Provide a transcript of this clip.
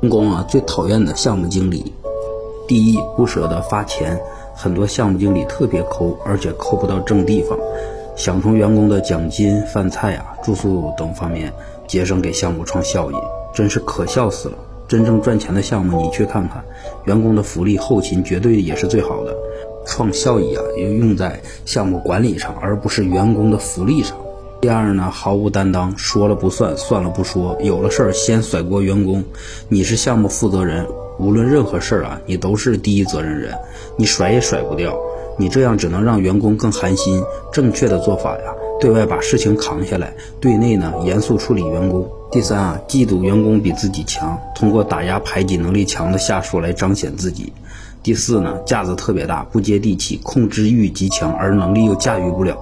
员工啊最讨厌的项目经理，第一不舍得发钱，很多项目经理特别抠，而且抠不到正地方，想从员工的奖金、饭菜啊、住宿等方面节省给项目创效益，真是可笑死了。真正赚钱的项目，你去看看，员工的福利、后勤绝对也是最好的。创效益啊，要用在项目管理上，而不是员工的福利上。第二呢，毫无担当，说了不算，算了不说，有了事儿先甩锅员工。你是项目负责人，无论任何事儿啊，你都是第一责任人，你甩也甩不掉。你这样只能让员工更寒心。正确的做法呀。对外把事情扛下来，对内呢严肃处理员工。第三啊，嫉妒员工比自己强，通过打压排挤能力强的下属来彰显自己。第四呢，架子特别大，不接地气，控制欲极强，而能力又驾驭不了。